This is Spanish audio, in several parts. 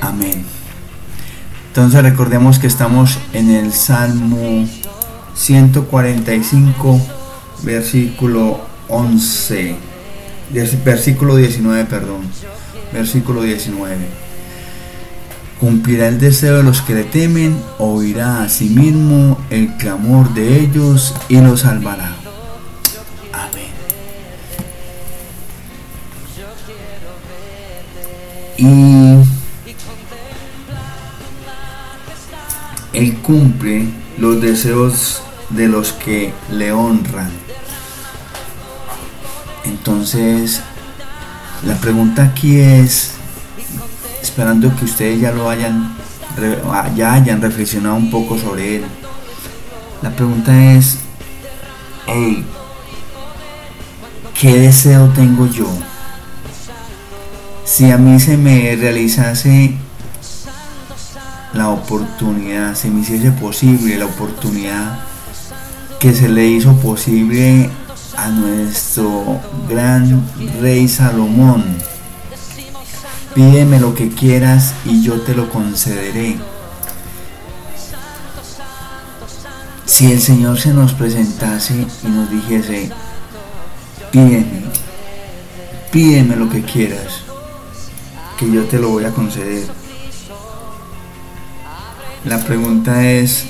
Amén. Entonces recordemos que estamos en el Salmo 145, versículo 11, versículo 19, perdón, versículo 19. Cumplirá el deseo de los que le temen, oirá a sí mismo el clamor de ellos y los salvará. Amén. Y Él cumple los deseos de los que le honran. Entonces, la pregunta aquí es, esperando que ustedes ya lo hayan, ya hayan reflexionado un poco sobre él. La pregunta es, ¿qué deseo tengo yo? Si a mí se me realizase la oportunidad, se me hiciese posible la oportunidad que se le hizo posible a nuestro gran rey Salomón. Pídeme lo que quieras y yo te lo concederé. Si el Señor se nos presentase y nos dijese, pídeme, pídeme lo que quieras, que yo te lo voy a conceder la pregunta es,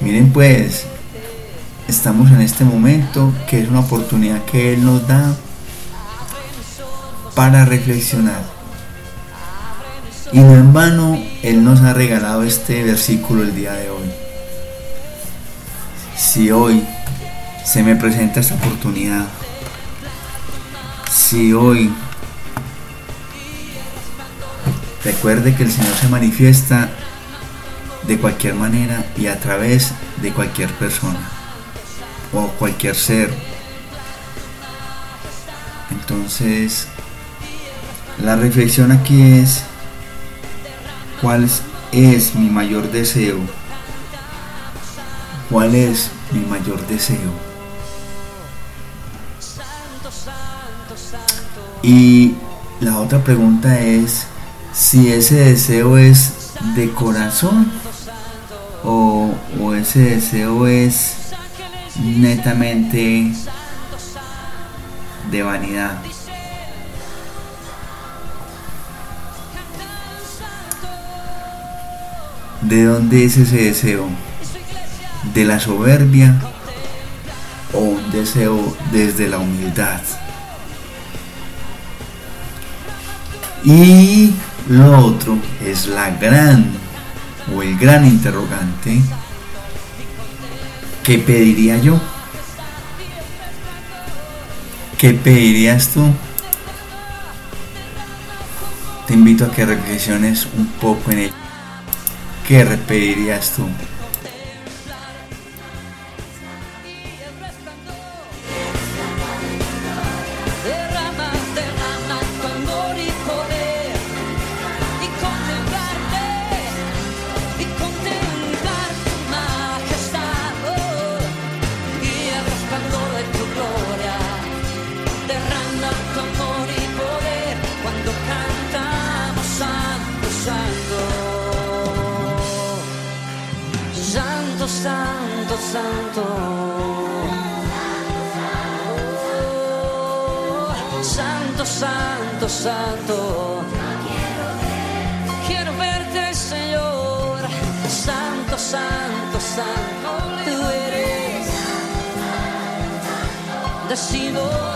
miren pues, estamos en este momento que es una oportunidad que Él nos da para reflexionar. Y no en vano Él nos ha regalado este versículo el día de hoy. Si hoy se me presenta esta oportunidad, si hoy Recuerde que el Señor se manifiesta de cualquier manera y a través de cualquier persona o cualquier ser. Entonces, la reflexión aquí es, ¿cuál es mi mayor deseo? ¿Cuál es mi mayor deseo? Y la otra pregunta es, si ese deseo es de corazón o, ese deseo es netamente de vanidad. ¿De dónde es ese deseo? ¿De la soberbia o un deseo desde la humildad? Y lo otro es la gran o el gran interrogante. ¿Qué pediría yo? ¿Qué pedirías tú? Te invito a que reflexiones un poco en ello. ¿Qué pedirías tú? Santo, santo. Santo, santo, santo. Quiero verte, Señor. Santo, santo, santo. Tú eres. Decimos.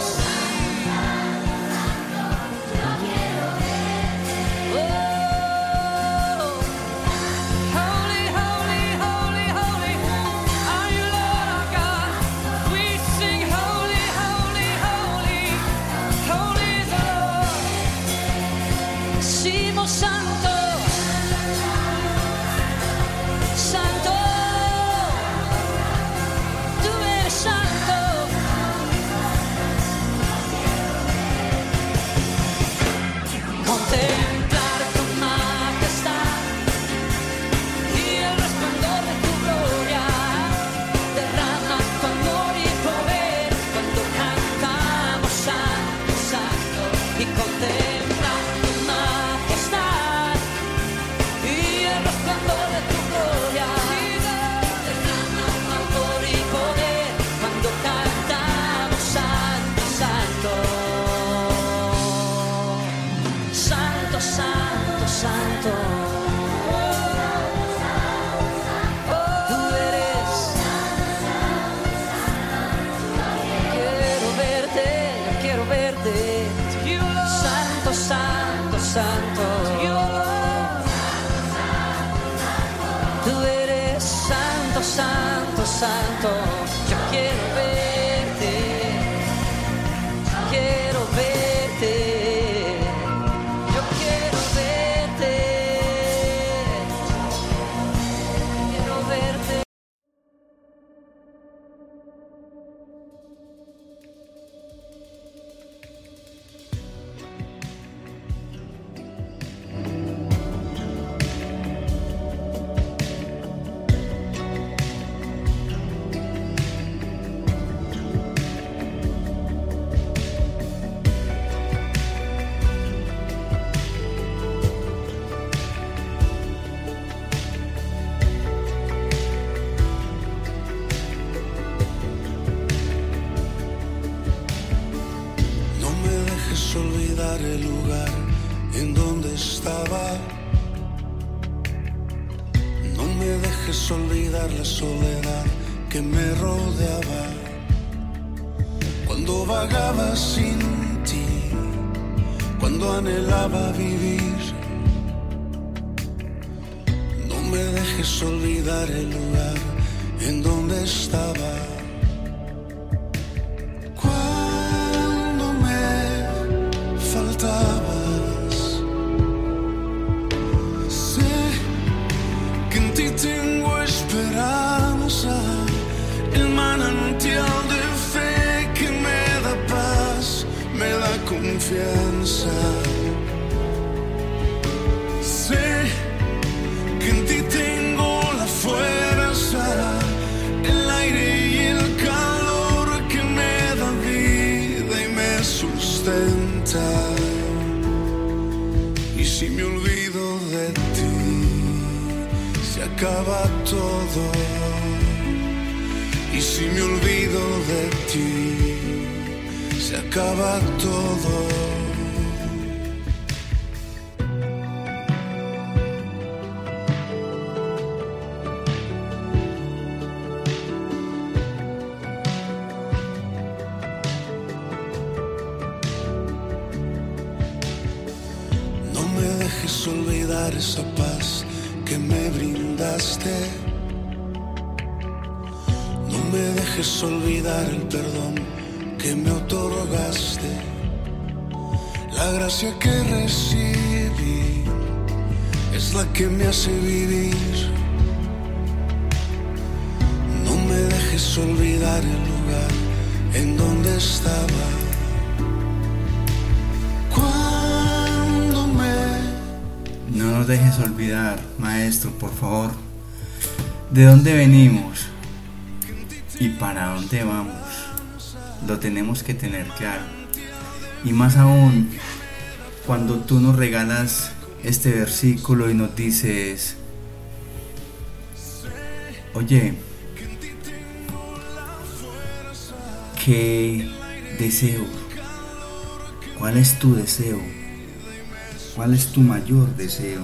Olvido de ti, se acaba todo. Y si me olvido de ti, se acaba todo. Que me hace vivir. No me dejes olvidar el lugar en donde estaba. Cuando me No nos dejes olvidar, maestro, por favor, de dónde venimos y para dónde vamos. Lo tenemos que tener claro. Y más aún, cuando tú nos regalas este versículo y nos dices, oye, ¿qué deseo? ¿Cuál es tu deseo? ¿Cuál es tu mayor deseo?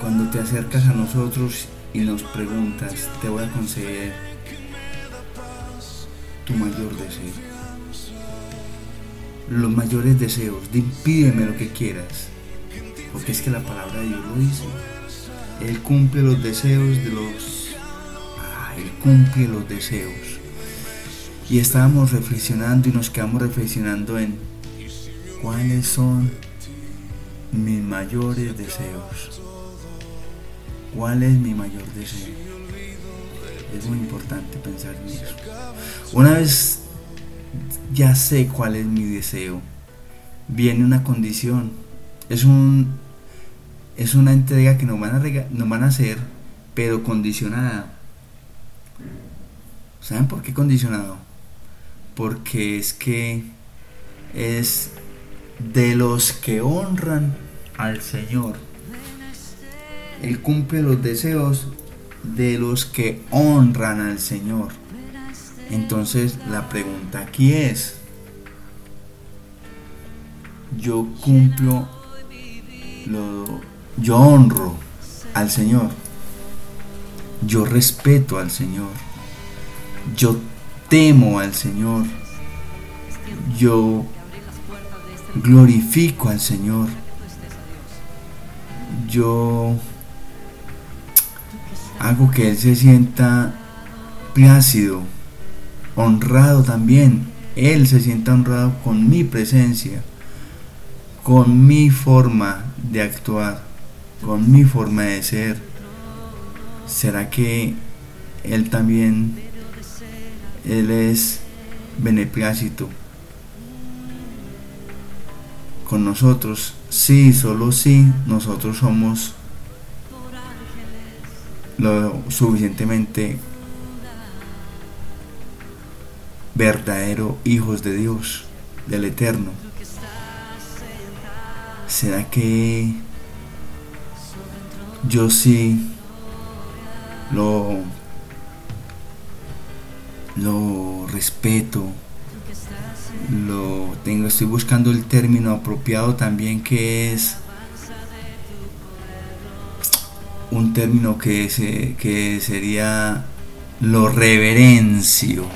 Cuando te acercas a nosotros y nos preguntas, te voy a conceder tu mayor deseo. Los mayores deseos, pídeme lo que quieras, porque es que la palabra de Dios lo dice. Él cumple los deseos de los... Ah, él cumple los deseos. Y estábamos reflexionando y nos quedamos reflexionando en cuáles son mis mayores deseos. ¿Cuál es mi mayor deseo? Es muy importante pensar en eso. Una vez ya sé cuál es mi deseo, viene una condición. Es un es una entrega que nos van a, nos van a hacer, pero condicionada. ¿Saben por qué condicionado? Porque es que es de los que honran al Señor. Él cumple los deseos de los que honran al Señor. Entonces la pregunta aquí es, yo cumplo, lo, yo honro al Señor, yo respeto al Señor, yo temo al Señor, yo glorifico al Señor, yo hago que Él se sienta plácido, honrado también. Él se sienta honrado con mi presencia, con mi forma de actuar, con mi forma de ser. ¿Será que Él también, Él es beneplácito con nosotros? Sí, solo sí, nosotros somos lo suficientemente verdadero hijos de Dios, del Eterno. ¿Será que yo sí lo, lo respeto? Lo tengo, estoy buscando el término apropiado también que es un término que, se, que sería lo reverencio.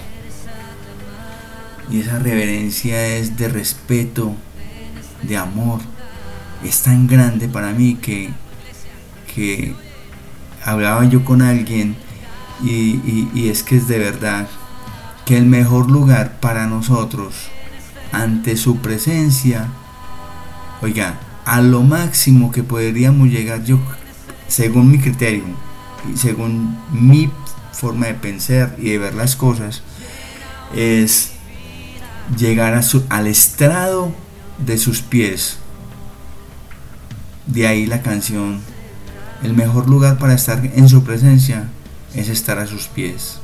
Y esa reverencia es de respeto, de amor. Es tan grande para mí que, que hablaba yo con alguien y, y, y es que es de verdad que el mejor lugar para nosotros ante su presencia, oiga, a lo máximo que podríamos llegar, yo según mi criterio y según mi forma de pensar y de ver las cosas, es llegar a su, al estrado de sus pies. De ahí la canción. El mejor lugar para estar en su presencia es estar a sus pies.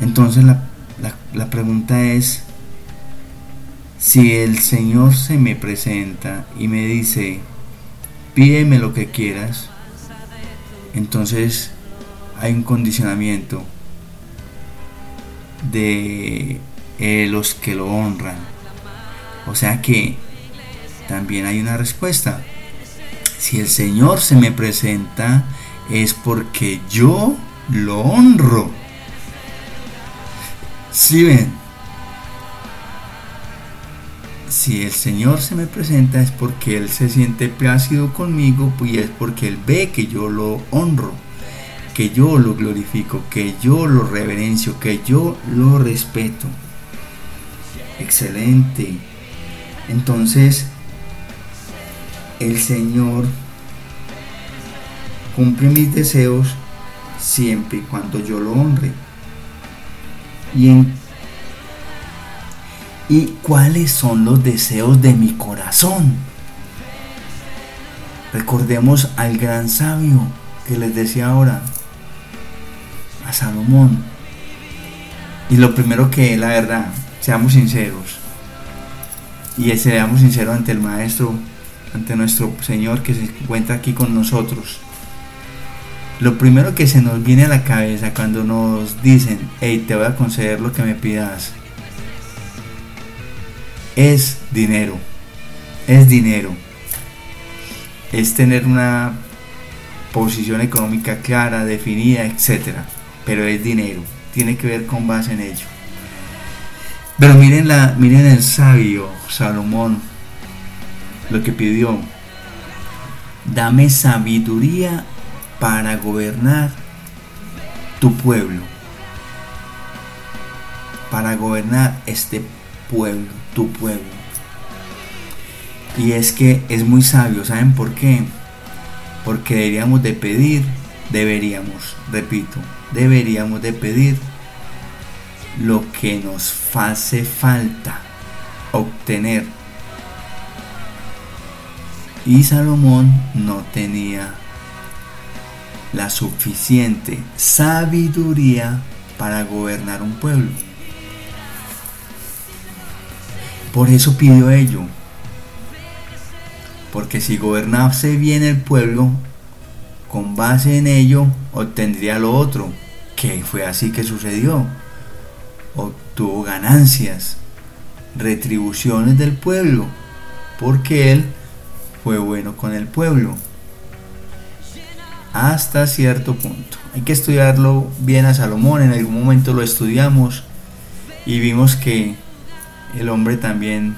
Entonces la, la, la pregunta es, si el Señor se me presenta y me dice, pídeme lo que quieras, entonces hay un condicionamiento de eh, los que lo honran. O sea que también hay una respuesta. Si el Señor se me presenta es porque yo lo honro. Si ven, si el Señor se me presenta es porque Él se siente plácido conmigo y es porque Él ve que yo lo honro, que yo lo glorifico, que yo lo reverencio, que yo lo respeto. Excelente. Entonces, el Señor cumple mis deseos siempre y cuando yo lo honre. Y y cuáles son los deseos de mi corazón. Recordemos al gran sabio que les decía ahora, a Salomón. Y lo primero que, la verdad, seamos sinceros. Y seamos sinceros ante el Maestro, ante nuestro Señor que se encuentra aquí con nosotros. Lo primero que se nos viene a la cabeza cuando nos dicen, hey, te voy a conceder lo que me pidas, es dinero. Es dinero. Es tener una posición económica clara, definida, etc. Pero es dinero. Tiene que ver con base en ello. Pero miren, la, miren el sabio Salomón, lo que pidió. Dame sabiduría para gobernar tu pueblo. Para gobernar este pueblo tu pueblo. Y es que es muy sabio, ¿saben por qué? Porque deberíamos de pedir, deberíamos, repito, deberíamos de pedir lo que nos hace falta obtener. Y Salomón no tenía la suficiente sabiduría para gobernar un pueblo. Por eso pidió ello. Porque si gobernase bien el pueblo, con base en ello obtendría lo otro, que fue así que sucedió. Obtuvo ganancias, retribuciones del pueblo, porque Él fue bueno con el pueblo. Hasta cierto punto. Hay que estudiarlo bien a Salomón, en algún momento lo estudiamos y vimos que el hombre también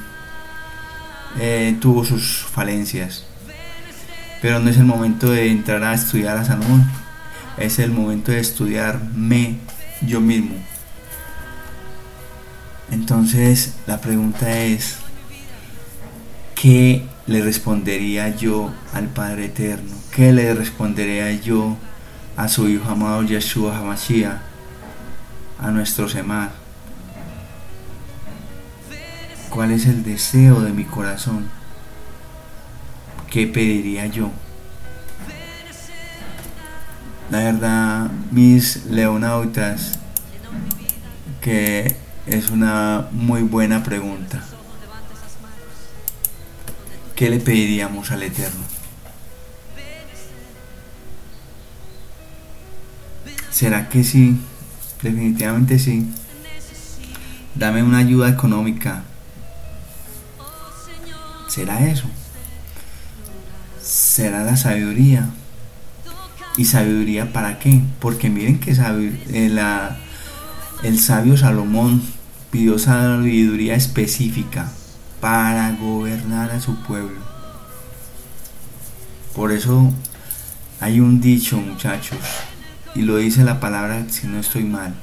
eh, tuvo sus falencias. Pero no es el momento de entrar a estudiar a Salomón, es el momento de estudiarme yo mismo. Entonces la pregunta es, ¿qué le respondería yo al Padre Eterno? ¿Qué le respondería yo a su Hijo amado Yeshua Hamashiach, a nuestro Semar? ¿Cuál es el deseo de mi corazón? ¿Qué pediría yo? La verdad, mis leonautas, que es una muy buena pregunta. ¿Qué le pediríamos al Eterno? ¿Será que sí? Definitivamente sí. Dame una ayuda económica. ¿Será eso? ¿Será la sabiduría? ¿Y sabiduría para qué? Porque miren que eh, el sabio Salomón pidió sabiduría específica para gobernar a su pueblo. Por eso hay un dicho, muchachos, y lo dice la palabra si no estoy mal.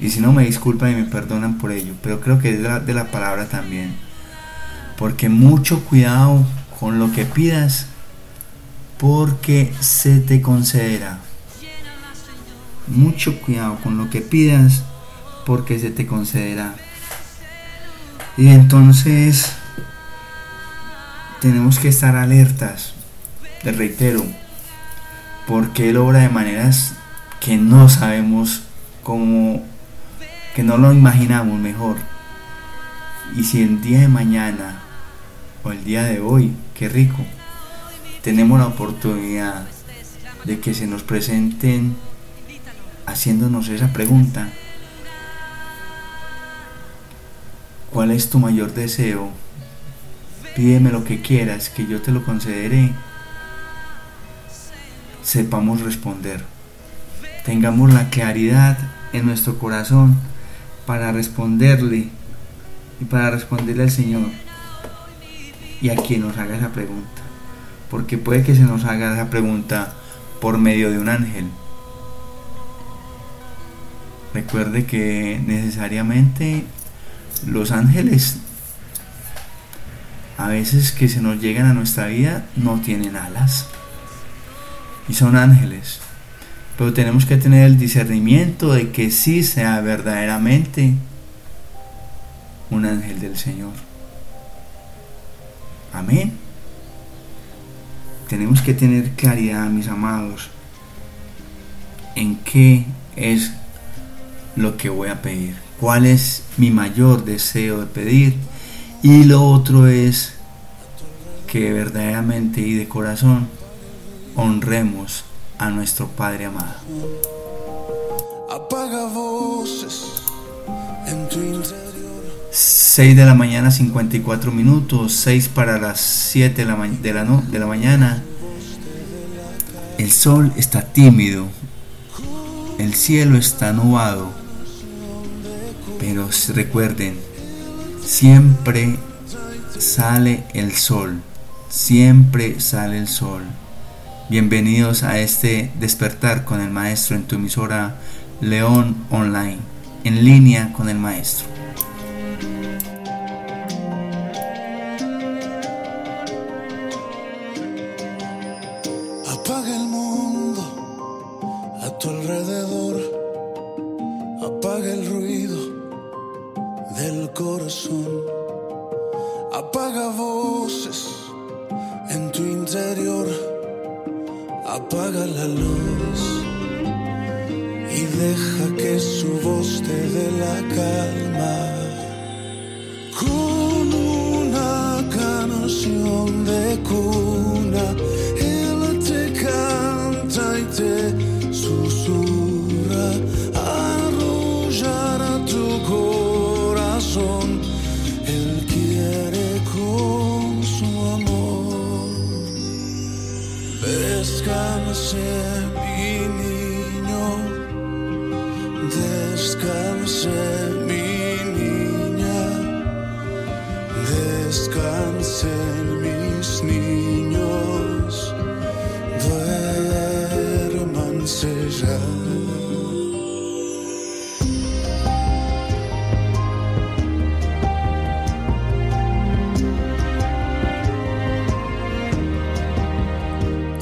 Y si no me disculpan y me perdonan por ello, pero creo que es de la, de la palabra también. Porque mucho cuidado con lo que pidas, porque se te concederá. Mucho cuidado con lo que pidas, porque se te concederá. Y entonces tenemos que estar alertas, te reitero, porque Él obra de maneras que no sabemos cómo, que no lo imaginamos mejor. Y si el día de mañana o el día de hoy, qué rico, tenemos la oportunidad de que se nos presenten haciéndonos esa pregunta, ¿Cuál es tu mayor deseo? Pídeme lo que quieras, que yo te lo concederé. Sepamos responder. Tengamos la claridad en nuestro corazón para responderle y para responderle al Señor y a quien nos haga esa pregunta. Porque puede que se nos haga esa pregunta por medio de un ángel. Recuerde que necesariamente los ángeles a veces que se nos llegan a nuestra vida no tienen alas y son ángeles. Pero tenemos que tener el discernimiento de que sí sea verdaderamente un ángel del Señor. Amén. Tenemos que tener claridad, mis amados, en qué es lo que voy a pedir cuál es mi mayor deseo de pedir y lo otro es que verdaderamente y de corazón honremos a nuestro Padre amado. Apaga voces en tu. 6 de la mañana 54 minutos, 6 para las 7 de la, de la, mañana. El sol está tímido, el cielo está nubado, pero recuerden, siempre sale el sol, siempre sale el sol. Bienvenidos a este despertar con el maestro en tu emisora León Online, en línea con el maestro.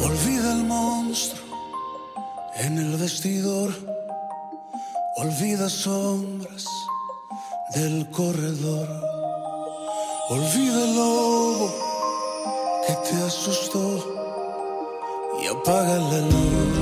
Olvida el monstruo en el vestidor, olvida sombras del corredor, olvida el lobo que te asustó y apaga la luz.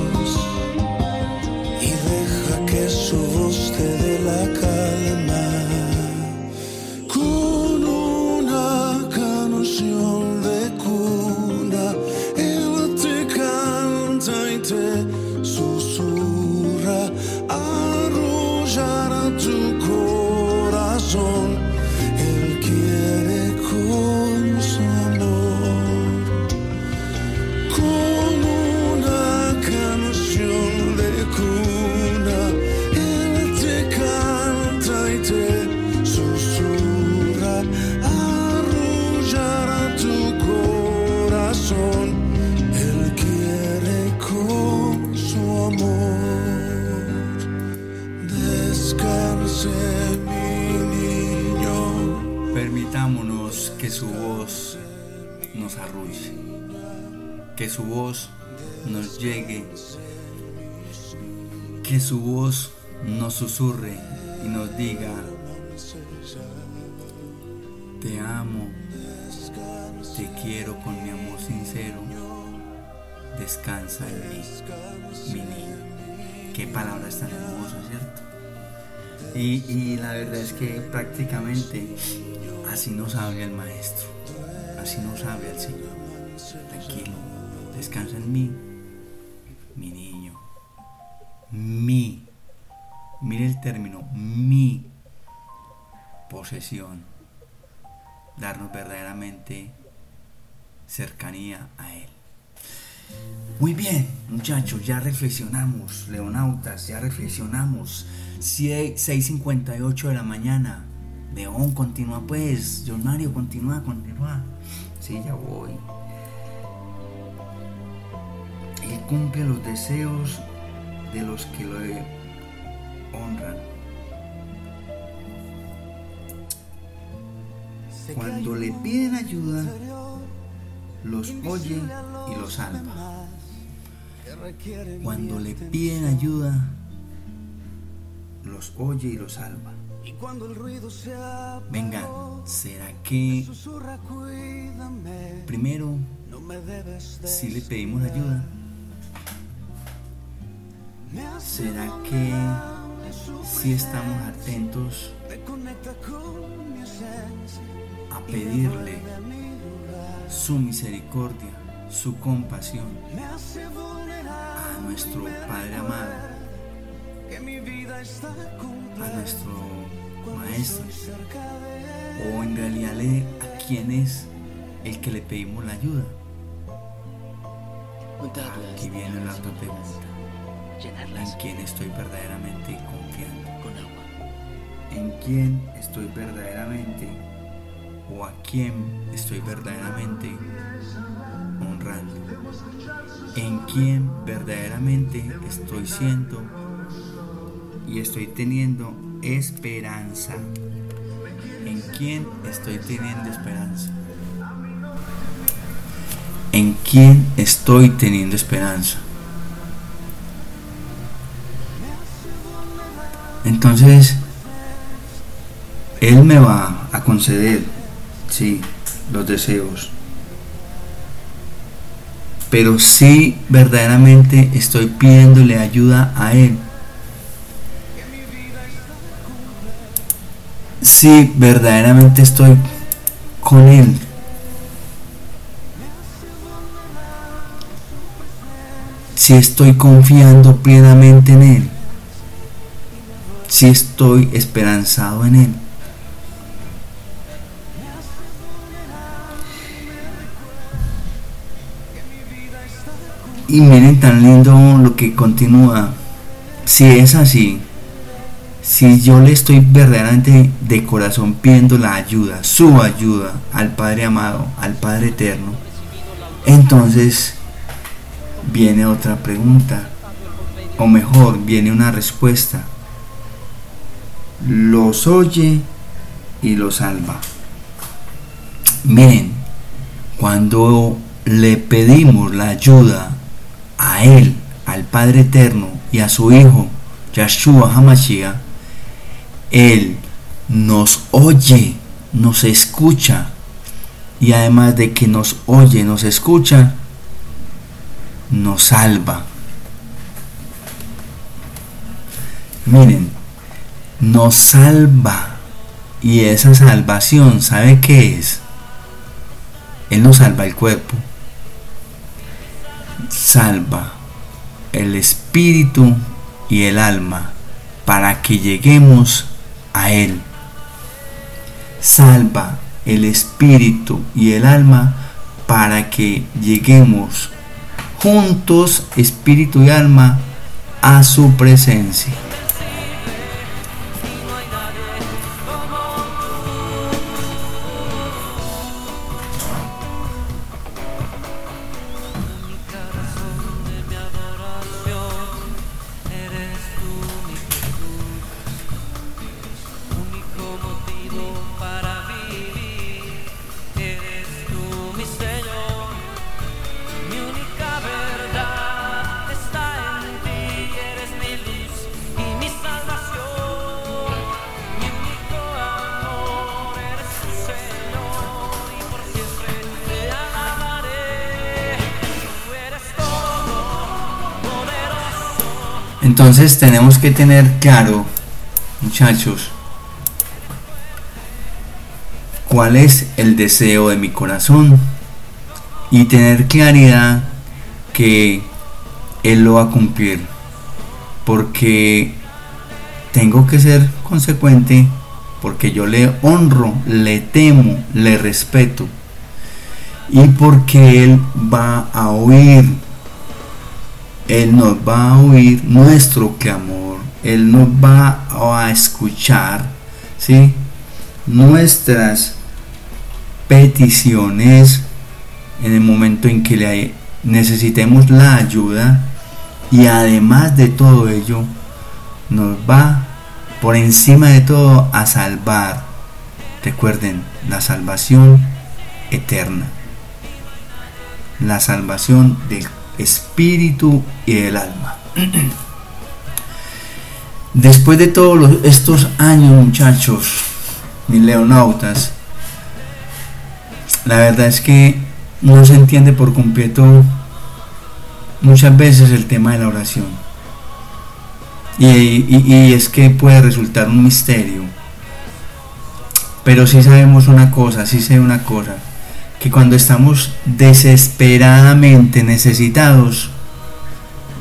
Que su voz nos llegue, que su voz nos susurre y nos diga, te amo, te quiero con mi amor sincero, descansa en mí, mi niño. Qué palabras tan hermosas, ¿cierto? Y, y la verdad es que prácticamente así nos habla el maestro, así nos habla el Señor. Tranquilo, descansa en mí, mi niño. Mi, mire el término, mi posesión. Darnos verdaderamente cercanía a Él. Muy bien, muchachos, ya reflexionamos, leonautas, ya reflexionamos. Sie- 6.58 de la mañana. León, continúa pues. John Mario, continúa, continúa. Sí, ya voy. Él cumple los deseos de los que lo honran. Cuando le piden ayuda, los oye y los salva. Cuando le piden ayuda, los oye y los salva. Y cuando el ruido se Vengan, ¿será que primero si le pedimos ayuda? ¿Será que si estamos atentos a pedirle su misericordia, su compasión a nuestro Padre amado, a nuestro Maestro? ¿O en realidad le- a quién es el que le pedimos la ayuda? Aquí viene la otra pregunta. Llenarlas ¿En quién estoy verdaderamente confiando? con agua. ¿En quién estoy verdaderamente o a quién estoy verdaderamente honrando? ¿En quién verdaderamente estoy siendo y estoy teniendo esperanza? ¿En quién estoy teniendo esperanza? ¿En quién estoy teniendo esperanza? Entonces, Él me va a conceder, sí, los deseos. Pero si verdaderamente estoy pidiéndole ayuda a Él. Si verdaderamente estoy con Él. Si estoy confiando plenamente en Él si estoy esperanzado en Él. Y miren tan lindo lo que continúa. Si es así, si yo le estoy verdaderamente de corazón pidiendo la ayuda, su ayuda al Padre amado, al Padre eterno, entonces viene otra pregunta, o mejor, viene una respuesta los oye y los salva. Miren, cuando le pedimos la ayuda a Él, al Padre Eterno y a su Hijo, Yahshua Hamashiach, Él nos oye, nos escucha. Y además de que nos oye, nos escucha, nos salva. Miren, nos salva. Y esa salvación, ¿sabe qué es? Él nos salva el cuerpo. Salva el espíritu y el alma para que lleguemos a Él. Salva el espíritu y el alma para que lleguemos juntos, espíritu y alma, a su presencia. Entonces tenemos que tener claro, muchachos, cuál es el deseo de mi corazón y tener claridad que Él lo va a cumplir. Porque tengo que ser consecuente, porque yo le honro, le temo, le respeto. Y porque Él va a oír él nos va a oír nuestro clamor, Él nos va a escuchar, ¿sí? Nuestras peticiones en el momento en que le necesitemos la ayuda y además de todo ello nos va por encima de todo a salvar. Recuerden, la salvación eterna. La salvación del espíritu y el alma. Después de todos estos años, muchachos, mis leonautas, la verdad es que no se entiende por completo muchas veces el tema de la oración. Y, y- y es que puede resultar un misterio. Pero sí sabemos una cosa, sí sé una cosa, que cuando estamos desesperadamente necesitados,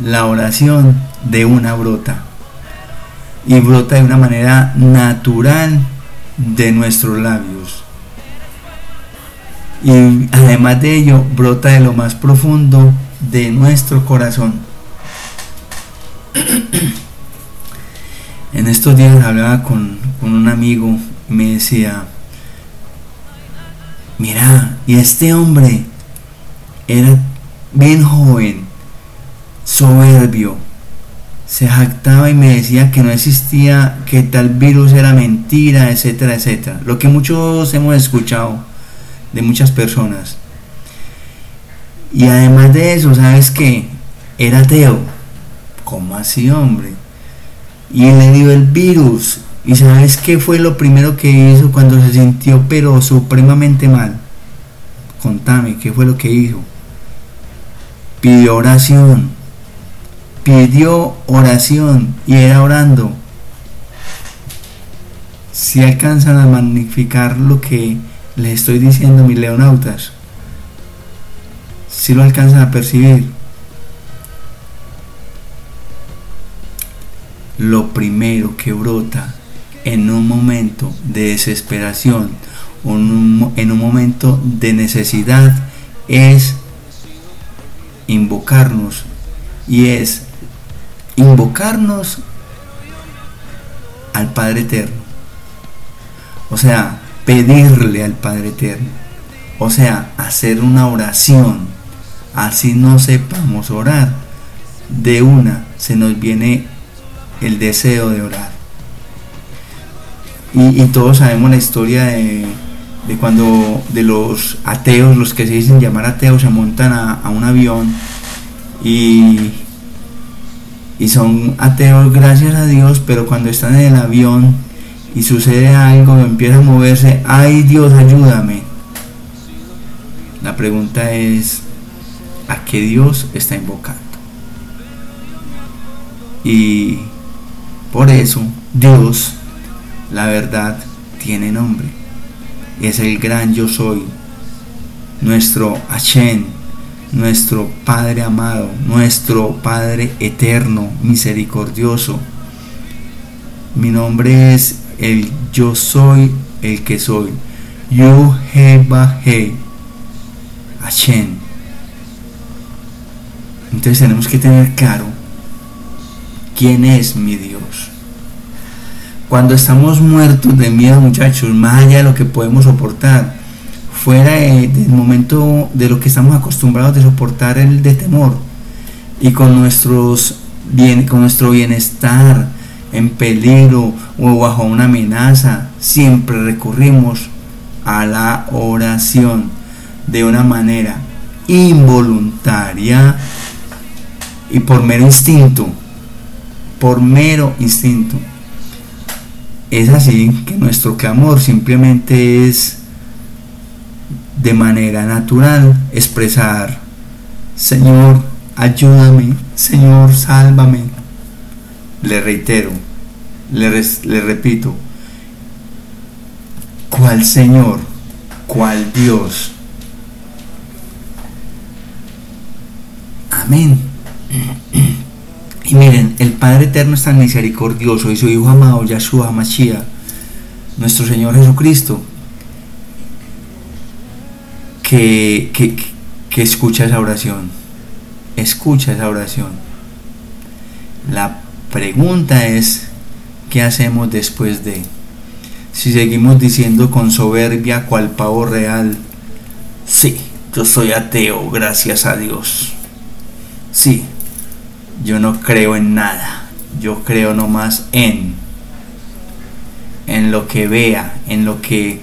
la oración de una brota. Y brota de una manera natural de nuestros labios. Y además de ello, brota de lo más profundo de nuestro corazón. En estos días hablaba con, con un amigo me decía, mira, y este hombre era bien joven, soberbio, se jactaba y me decía que no existía, que tal virus era mentira, etcétera, etcétera. Lo que muchos hemos escuchado de muchas personas. Y además de eso, ¿sabes qué? Era ateo. ¿Cómo así, hombre? Y le dio el virus. ¿Y sabes qué fue lo primero que hizo cuando se sintió pero supremamente mal? Contame, ¿qué fue lo que hizo? Pidió oración. Pidió oración y era orando. Si alcanzan a magnificar lo que les estoy diciendo, mis leonautas, si lo alcanzan a percibir, lo primero que brota en un momento de desesperación un, en un momento de necesidad es invocarnos y es invocarnos al Padre Eterno. O sea, pedirle al Padre Eterno. O sea, hacer una oración. Así no sepamos orar. De una se nos viene el deseo de orar. Y, y todos sabemos la historia de, de cuando de los ateos, los que se dicen llamar ateos, se montan a, un avión y, y son ateos gracias a Dios, pero cuando están en el avión y sucede algo, empieza a moverse, ay Dios, ayúdame. La pregunta es, ¿a qué Dios está invocando? Y por eso Dios, la verdad, tiene nombre. Es el gran yo soy, nuestro Hashem, nuestro Padre amado, nuestro Padre eterno, misericordioso. Mi nombre es el yo soy el que soy. Ba He. Hashem. Entonces tenemos que tener claro quién es mi Dios. Cuando estamos muertos de miedo, muchachos, más allá de lo que podemos soportar, fuera de- del momento de lo que estamos acostumbrados de soportar el de temor y con nuestros bien, con nuestro bienestar en peligro o bajo una amenaza, siempre recurrimos a la oración de una manera involuntaria y por mero instinto, por mero instinto. Es así que nuestro clamor simplemente es de manera natural expresar, Señor, ayúdame, Señor, sálvame. Le reitero, le, repito, ¿cuál Señor? ¿Cuál Dios? Amén. Y miren, el Padre Eterno es tan misericordioso y su Hijo amado, Yahshua Mashiach, nuestro Señor Jesucristo, que, escucha esa oración. Escucha esa oración. La pregunta es, ¿qué hacemos después de? Si seguimos diciendo con soberbia cual pavo real, sí, yo soy ateo, gracias a Dios. Sí, yo no creo en nada, yo creo nomás en, en lo que vea, en lo que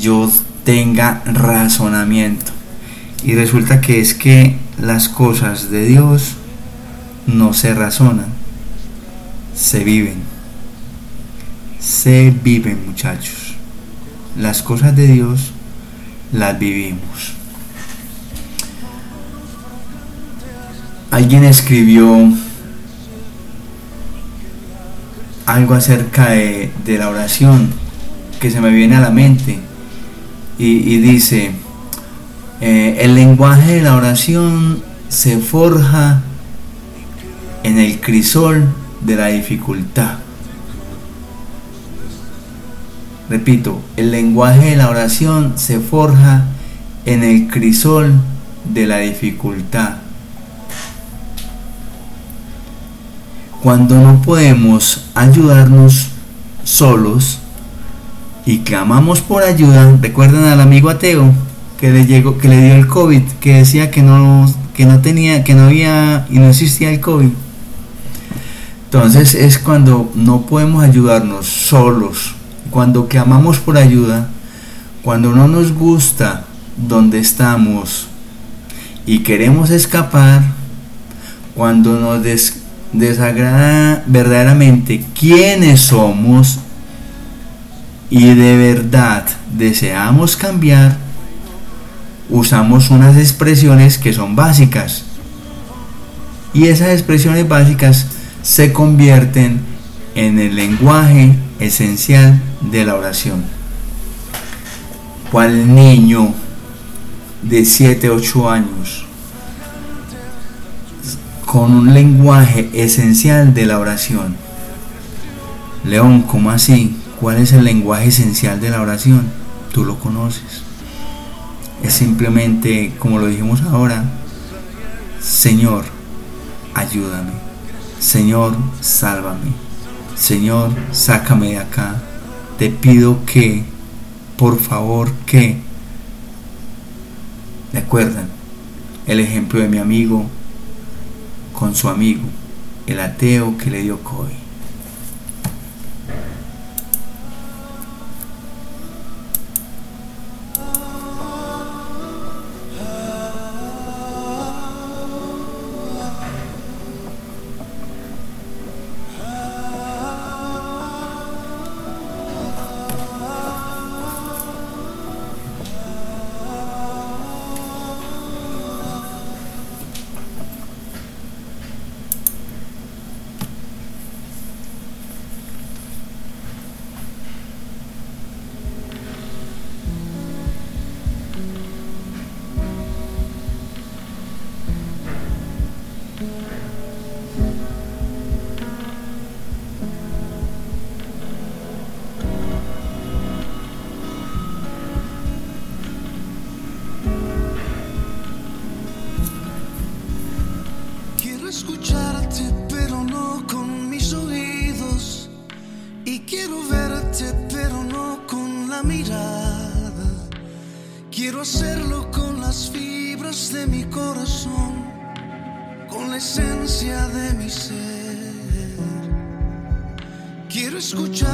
yo tenga razonamiento. Y resulta que es que las cosas de Dios no se razonan, se viven. Se viven muchachos. Las cosas de Dios las vivimos. Alguien escribió algo acerca de, la oración que se me viene a la mente y, y dice, eh, el lenguaje de la oración se forja en el crisol de la dificultad. Repito, el lenguaje de la oración se forja en el crisol de la dificultad. Cuando no podemos ayudarnos solos y clamamos por ayuda, recuerdan al amigo ateo que le llegó, que le dio el COVID, que decía que no, que no tenía, que no había y no existía el COVID. Entonces es cuando no podemos ayudarnos solos, cuando clamamos por ayuda, cuando no nos gusta donde estamos y queremos escapar, cuando nos des- desagrada verdaderamente quiénes somos y de verdad deseamos cambiar, usamos unas expresiones que son básicas. Y esas expresiones básicas se convierten en el lenguaje esencial de la oración. ¿Cuál niño de 7, 8 años con un lenguaje esencial de la oración? León, ¿cómo así? ¿Cuál es el lenguaje esencial de la oración? Tú lo conoces. Es simplemente, como lo dijimos ahora, Señor, ayúdame. Señor, sálvame. Señor, sácame de acá. Te pido que, por favor, que... ¿De acuerdan? El ejemplo de mi amigo con su amigo, el ateo que le dio COVID. Quiero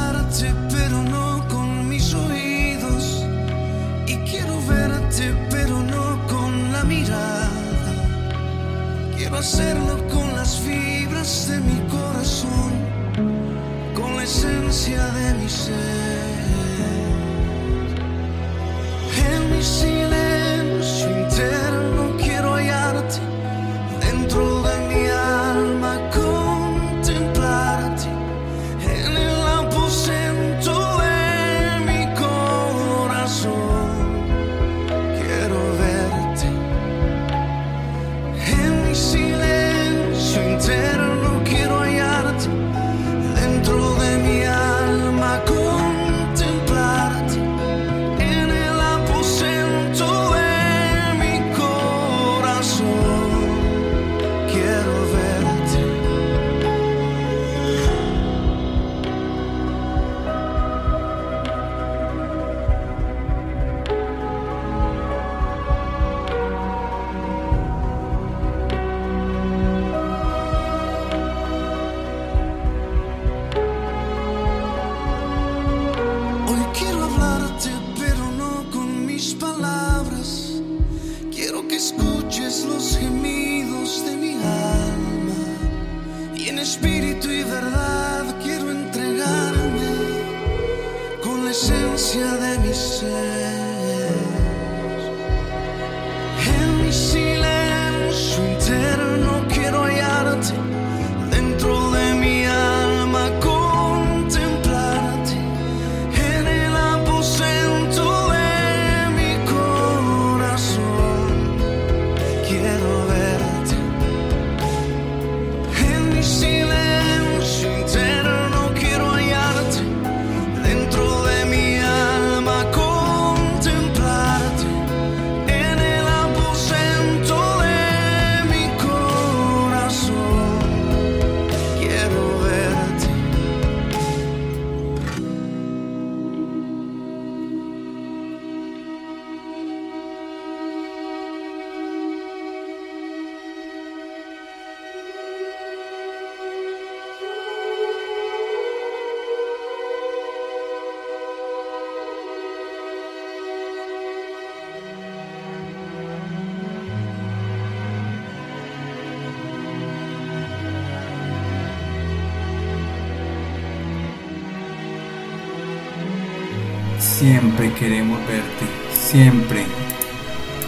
Siempre queremos verte, siempre,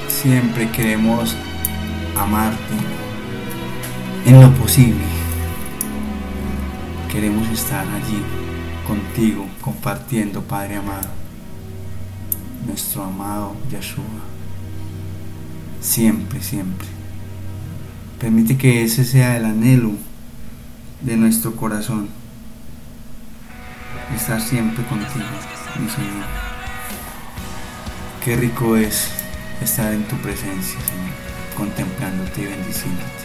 siempre queremos amarte en lo posible. Queremos estar allí contigo, compartiendo, Padre amado, nuestro amado Yeshua. Siempre, siempre. Permite que ese sea el anhelo de nuestro corazón. Estar siempre contigo, mi Señor. Qué rico es estar en tu presencia, Señor, contemplándote y bendiciéndote.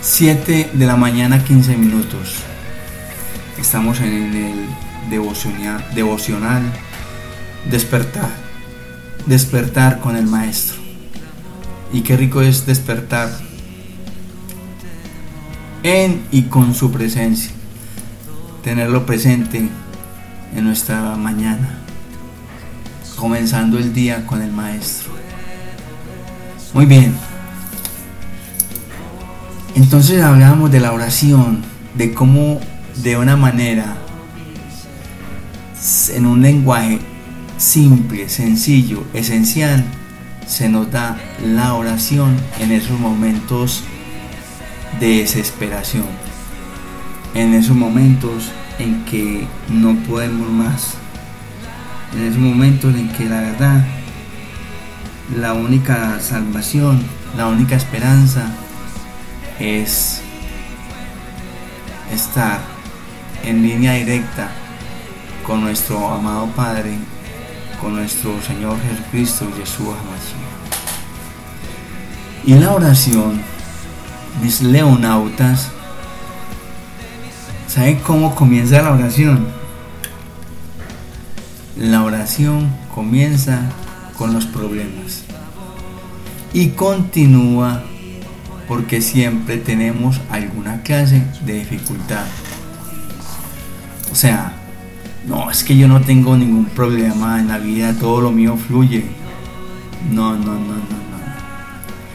7 de la mañana, 15 minutos. Estamos en el devocional, devocional despertar. Despertar con el Maestro. Y qué rico es despertar en y con su presencia. Tenerlo presente en nuestra mañana. Comenzando el día con el Maestro. Muy bien. Entonces hablamos de la oración, de cómo de una manera, en un lenguaje simple, sencillo, esencial, se nos da la oración en esos momentos de desesperación, en esos momentos en que no podemos más, en esos momentos en que la verdad, la única salvación, la única esperanza es estar en línea directa con nuestro amado Padre, con nuestro Señor Jesucristo, Yeshua Hamashiach. Y la oración, mis leonautas, ¿saben cómo comienza la oración? La oración comienza con los problemas y continúa porque siempre tenemos alguna clase de dificultad. O sea, no, es que yo no tengo ningún problema en la vida, todo lo mío fluye. No, no, no, no, no.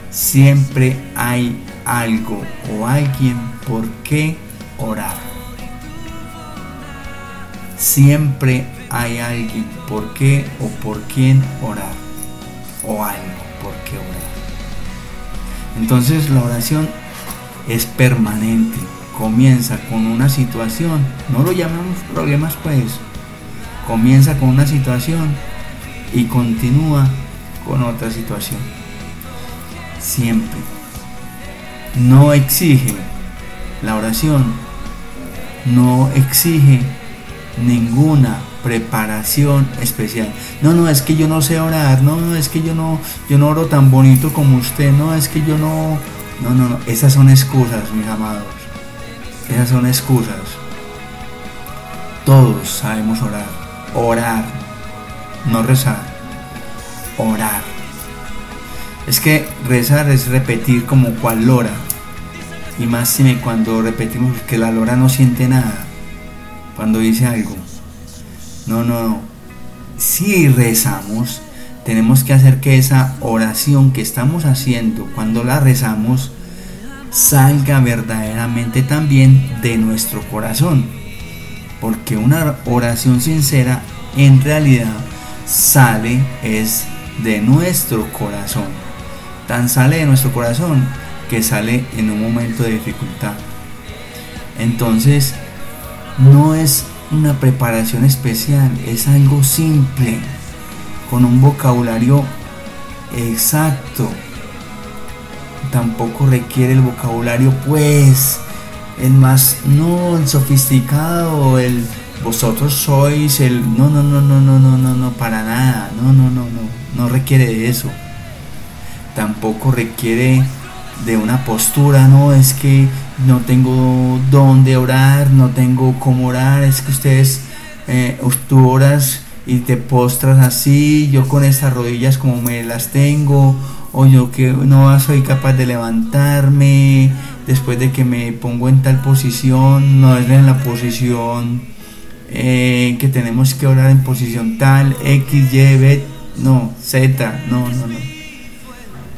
Siempre hay algo o alguien por qué orar. Siempre hay alguien por qué o por quién orar. O algo por qué orar. Entonces la oración es permanente. Comienza con una situación. No lo llamamos problemas pues. Comienza con una situación y continúa con otra situación. Siempre. No exige la oración. No exige ninguna preparación especial. No, no, es que yo no sé orar, no, no, es que yo no, yo no oro tan bonito como usted, no, es que yo no, no, no, no, esas son excusas, mis amados. Esas son excusas. Todos sabemos orar, orar, no rezar, orar. Es que rezar es repetir como cual lora. Y más si me cuando repetimos que la lora no siente nada. Cuando dice algo. No, no, no. Si rezamos, tenemos que hacer que esa oración que estamos haciendo cuando la rezamos salga verdaderamente también de nuestro corazón. Porque una oración sincera en realidad sale es de nuestro corazón. Tan sale de nuestro corazón que sale en un momento de dificultad. Entonces, no es una preparación especial, es algo simple, con un vocabulario exacto. Tampoco requiere el vocabulario, pues, el más, no, el sofisticado, el vosotros sois el, no, no, no, no, no, no, no, no, para nada, no, no, no, no, no requiere de eso. Tampoco requiere de una postura, no, es que no tengo dónde orar, no tengo cómo orar, es que ustedes, eh, tú oras y te postras así, yo con estas rodillas como me las tengo, o yo que no soy capaz de levantarme después de que me pongo en tal posición, no es en la posición eh, que tenemos que orar en posición tal, X, Y, B, no, Z, no, no, no,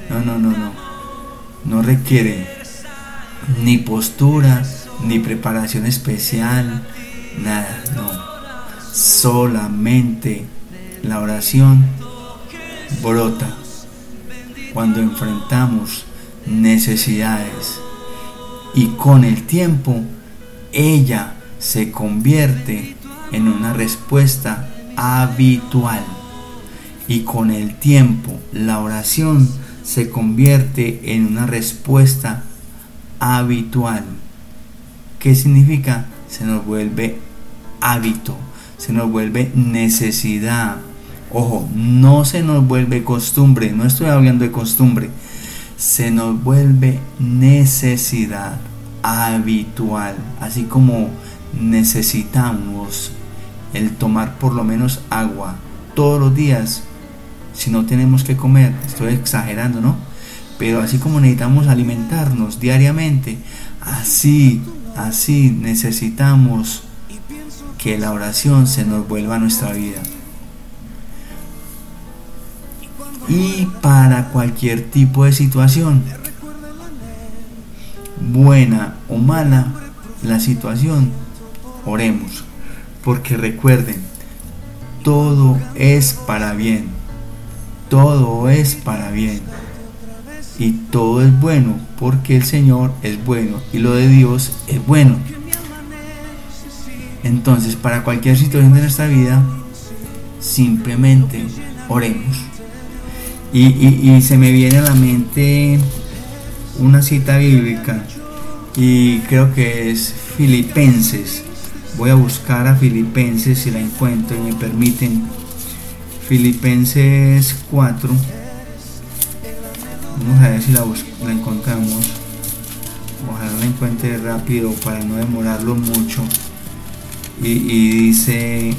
no, no, no, no, no requiere ni postura, ni preparación especial, nada, no. Solamente la oración brota cuando enfrentamos necesidades y con el tiempo ella se convierte en una respuesta habitual y con el tiempo la oración se convierte en una respuesta habitual. ¿Qué significa? Se nos vuelve hábito, se nos vuelve necesidad. Ojo, no se nos vuelve costumbre, no estoy hablando de costumbre, se nos vuelve necesidad habitual, así como necesitamos el tomar por lo menos agua todos los días si no tenemos que comer, estoy exagerando, ¿no? Pero así como necesitamos alimentarnos diariamente, así, así necesitamos que la oración se nos vuelva a nuestra vida. Y para cualquier tipo de situación, buena o mala la situación, oremos. Porque recuerden, todo es para bien. Todo es para bien y todo es bueno porque el Señor es bueno y lo de Dios es bueno. Entonces, para cualquier situación de nuestra vida, simplemente oremos. Y, se me viene a la mente una cita bíblica y creo que es Filipenses. Voy a buscar a Filipenses si la encuentro y me permiten. Filipenses 4 Vamos a ver si la, la encontramos. Ojalá la encuentre rápido para no demorarlo mucho. Y, dice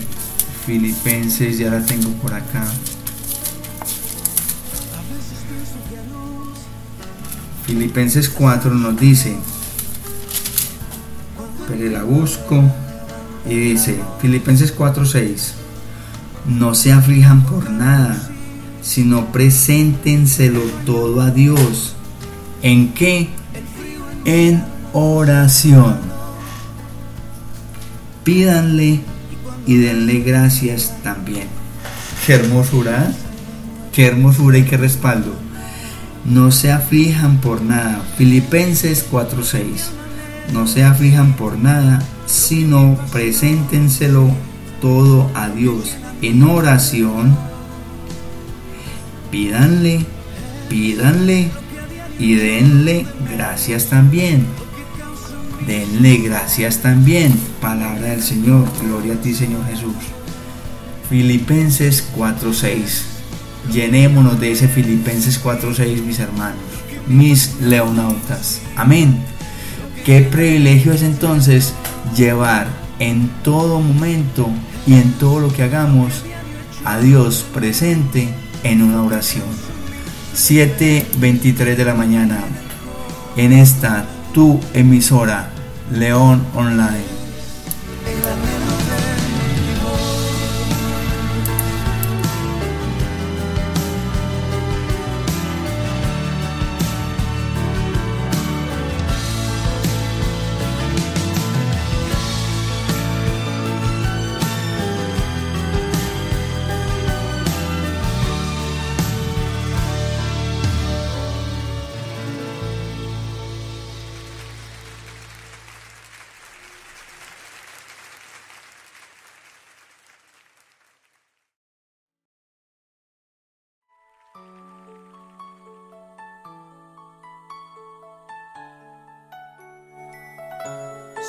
Filipenses, ya la tengo por acá. Filipenses 4 nos dice, pero la busco y dice, Filipenses 4:6, no se aflijan por nada, sino preséntenselo todo a Dios. ¿En qué? En oración. Pídanle y denle gracias también. Qué hermosura, qué hermosura y qué respaldo. No se aflijan por nada. Filipenses 4:6. No se aflijan por nada, sino preséntenselo todo a Dios en oración. Pídanle, pídanle y denle gracias también. Denle gracias también. Palabra del Señor. Gloria a ti, Señor Jesús. Filipenses 4:6. Llenémonos de ese Filipenses 4:6, mis hermanos, mis leonautas. Amén. Qué privilegio es entonces llevar en todo momento y en todo lo que hagamos a Dios presente en una oración. 7:23 de la mañana en esta tu emisora León Online.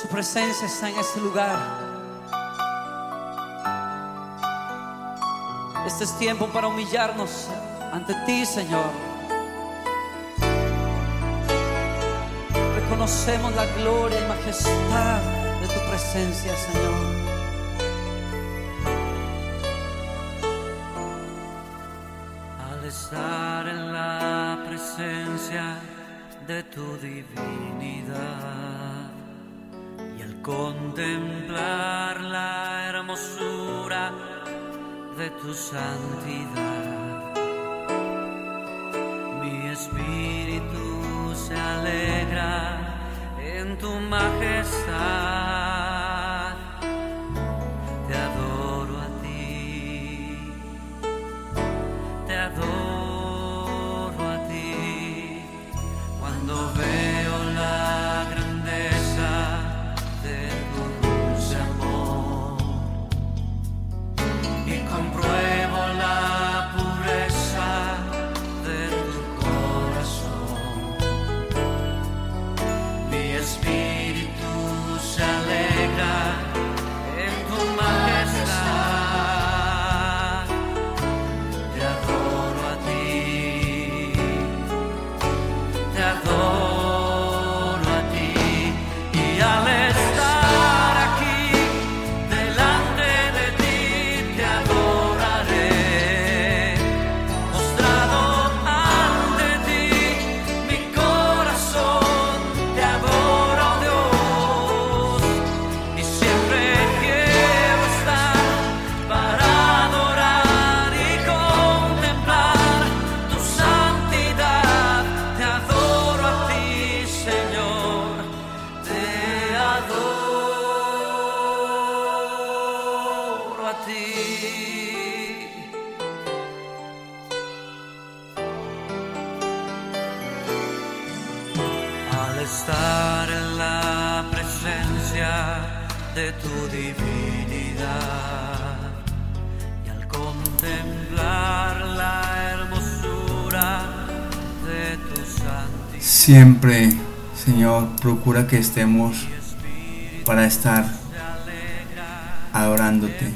Su presencia está en este lugar. Este es tiempo para humillarnos ante ti, Señor. Reconocemos la gloria y majestad de tu presencia, Señor. Al estar en la presencia de tu divinidad contemplar la hermosura de tu santidad, mi espíritu se alegra en tu majestad. Siempre, Señor, procura que estemos para estar adorándote,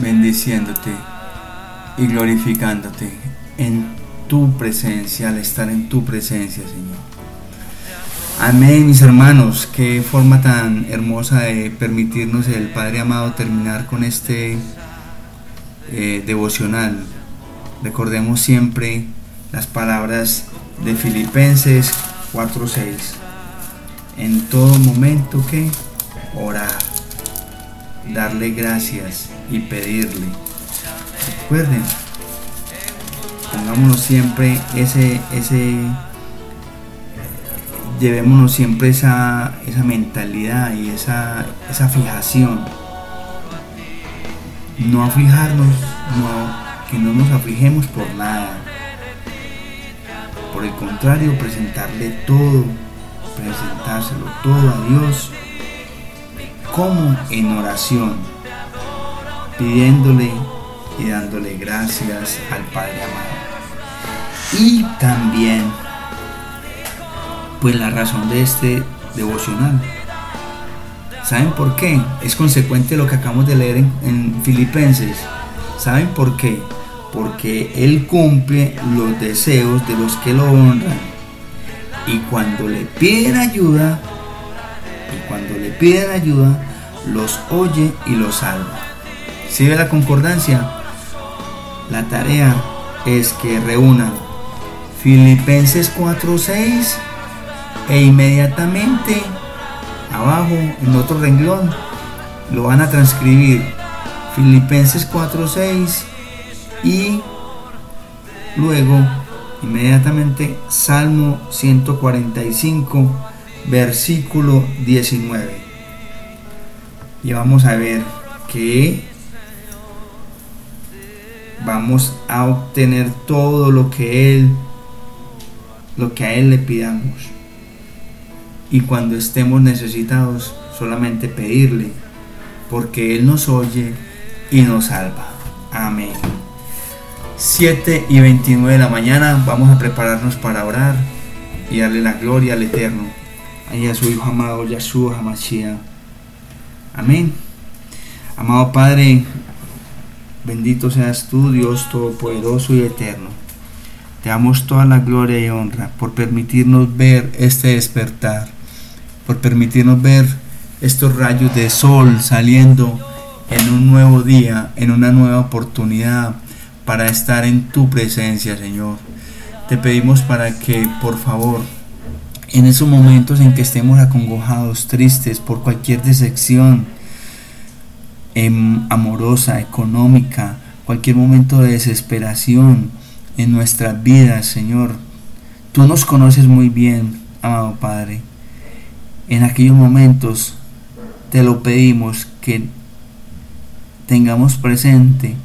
bendiciéndote y glorificándote en tu presencia, al estar en tu presencia, Señor. Amén, mis hermanos. Qué forma tan hermosa de permitirnos el Padre amado terminar con este eh, devocional. Recordemos siempre las palabras de Filipenses 4:6. En todo momento que orar, darle gracias y pedirle. Recuerden, pongámonos siempre ese, ese, llevémonos siempre esa, esa mentalidad y esa, esa fijación. No afijarnos, no, que no nos aflijemos por nada. Por el contrario, presentarle todo, presentárselo todo a Dios, como en oración, pidiéndole y dándole gracias al Padre amado. Y también, pues la razón de este devocional. ¿Saben por qué? Es consecuente lo que acabamos de leer en, en Filipenses. ¿Saben por qué? Porque Él cumple los deseos de los que lo honran. Y cuando le piden ayuda, y cuando le piden ayuda, los oye y los salva. ¿Sí ve la concordancia? La tarea es que reúnan Filipenses 4.6 e inmediatamente abajo en otro renglón lo van a transcribir Filipenses 4.6 y luego inmediatamente Salmo 145 versículo 19 y vamos a ver que vamos a obtener todo lo que él lo que a él le pidamos. Y cuando estemos necesitados solamente pedirle porque él nos oye y nos salva. Amén 7 y 29 de la mañana vamos a prepararnos para orar y darle la gloria al eterno. A su hijo amado Yahshua Hamashiach. Amén. Amado padre Bendito seas tú, Dios Todopoderoso y Eterno. Te damos toda la gloria y honra por permitirnos ver este despertar, por permitirnos ver estos rayos de sol saliendo en un nuevo día, en una nueva oportunidad para estar en tu presencia, Señor. Te pedimos para que, por favor, en esos momentos en que estemos acongojados, tristes por cualquier decepción, Em, amorosa, económica, cualquier momento de desesperación en nuestras vidas, Señor. Tú nos conoces muy bien, amado Padre. En aquellos momentos te lo pedimos que tengamos presente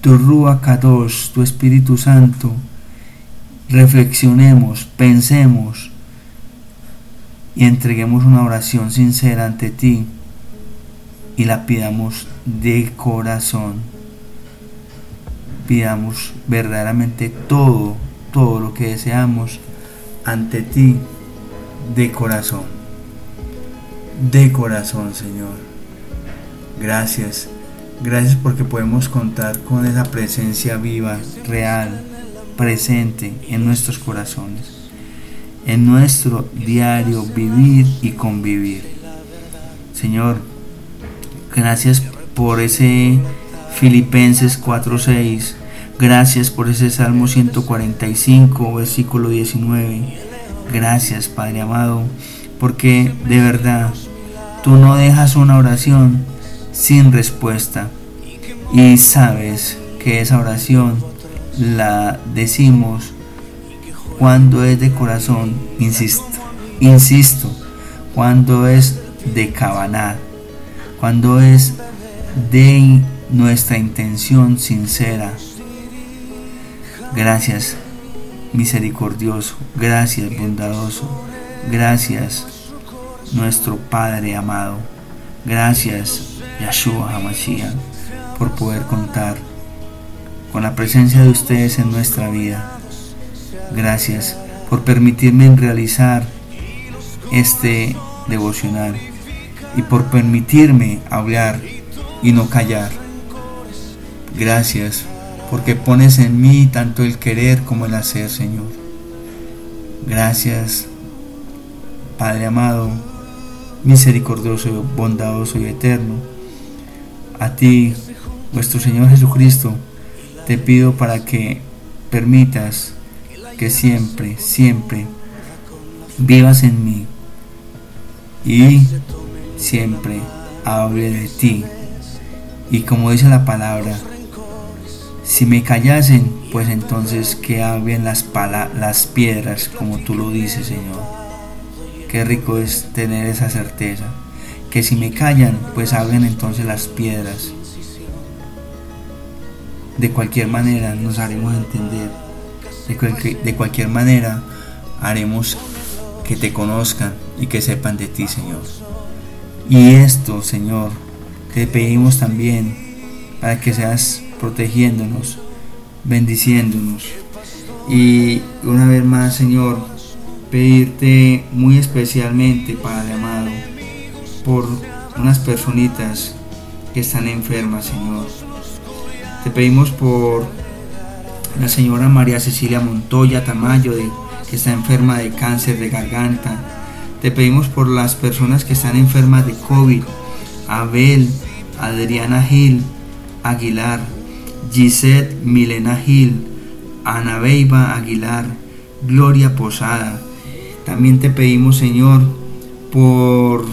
tu Rúa Kadosh, tu Espíritu Santo. Reflexionemos, pensemos y entreguemos una oración sincera ante ti y la pidamos de corazón. Pidamos verdaderamente todo, todo lo que deseamos ante ti de corazón. De corazón, Señor. Gracias. Gracias porque podemos contar con esa presencia viva, real, presente en nuestros corazones. En nuestro diario vivir y convivir. Señor, Gracias por ese Filipenses 4.6. Gracias por ese Salmo 145, versículo 19. Gracias, Padre amado, porque de verdad tú no dejas una oración sin respuesta. Y sabes que esa oración la decimos cuando es de corazón, insisto, insisto, cuando es de cabaná cuando es de nuestra intención sincera. Gracias, misericordioso, gracias, bondadoso, gracias, nuestro Padre amado, gracias, Yahshua HaMashiach, por poder contar con la presencia de ustedes en nuestra vida. Gracias por permitirme realizar este devocional y por permitirme hablar y no callar. Gracias porque pones en mí tanto el querer como el hacer, Señor. Gracias, Padre amado, misericordioso, bondadoso y eterno. A ti nuestro Señor Jesucristo, te pido para que permitas que siempre, siempre vivas en mí y siempre hable de ti. Y como dice la palabra, si me callasen, pues entonces que hablen las, las piedras, como tú lo dices, Señor. Qué rico es tener esa certeza. Que si me callan, pues hablen entonces las piedras. De cualquier manera nos haremos entender. De, de cualquier manera haremos que te conozcan y que sepan de ti, Señor. Y esto, Señor, te pedimos también para que seas protegiéndonos, bendiciéndonos. Y una vez más, Señor, pedirte muy especialmente, Padre por unas personitas que están enfermas, Señor. Te pedimos por la señora María Cecilia Montoya Tamayo, que está enferma de cáncer de garganta. Te pedimos por las personas que están enfermas de COVID, Abel, Adriana Gil, Aguilar, Gisette Milena Gil, Ana Beiba Aguilar, Gloria Posada. También te pedimos, Señor, por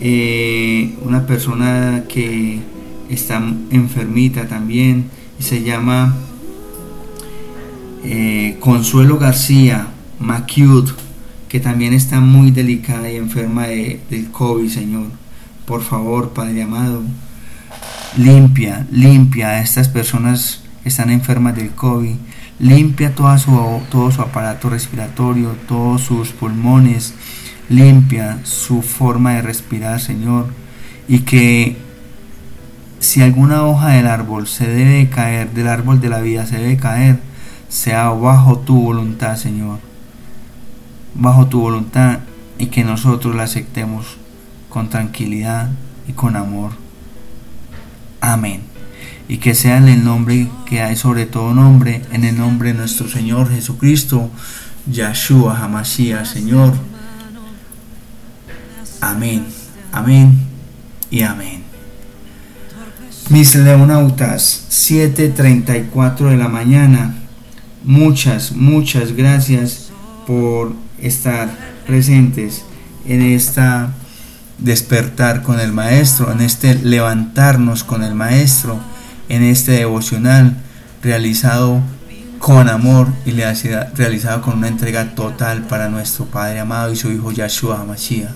eh, una persona que está enfermita también y se llama eh, Consuelo García Macute, que también está muy delicada y enferma de, del COVID, Señor. Por favor, Padre amado, limpia, limpia a estas personas que están enfermas del COVID, limpia toda su, todo su aparato respiratorio, todos sus pulmones, limpia su forma de respirar, Señor, y que si alguna hoja del árbol se debe caer, del árbol de la vida se debe caer, sea bajo tu voluntad, Señor, bajo tu voluntad y que nosotros la aceptemos con tranquilidad y con amor. Amén. Y que sea en el nombre que hay sobre todo nombre, en el nombre de nuestro Señor Jesucristo, Yahshua Hamashiach, Señor. Amén, amén y amén. Mis leonautas, 7.34 de la mañana. Muchas, muchas gracias por estar presentes en esta despertar con el Maestro, en este levantarnos con el Maestro, en este devocional realizado con amor y realizado con una entrega total para nuestro Padre amado y su Hijo Yahshua HaMashiach.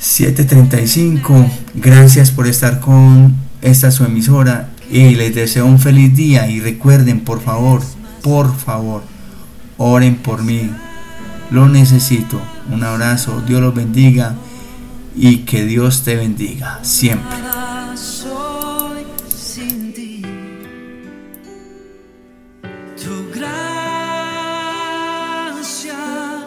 7.35, gracias por estar con esta su emisora y les deseo un feliz día y recuerden por favor, por favor, oren por mí, lo necesito. Un abrazo, Dios los bendiga y que Dios te bendiga siempre.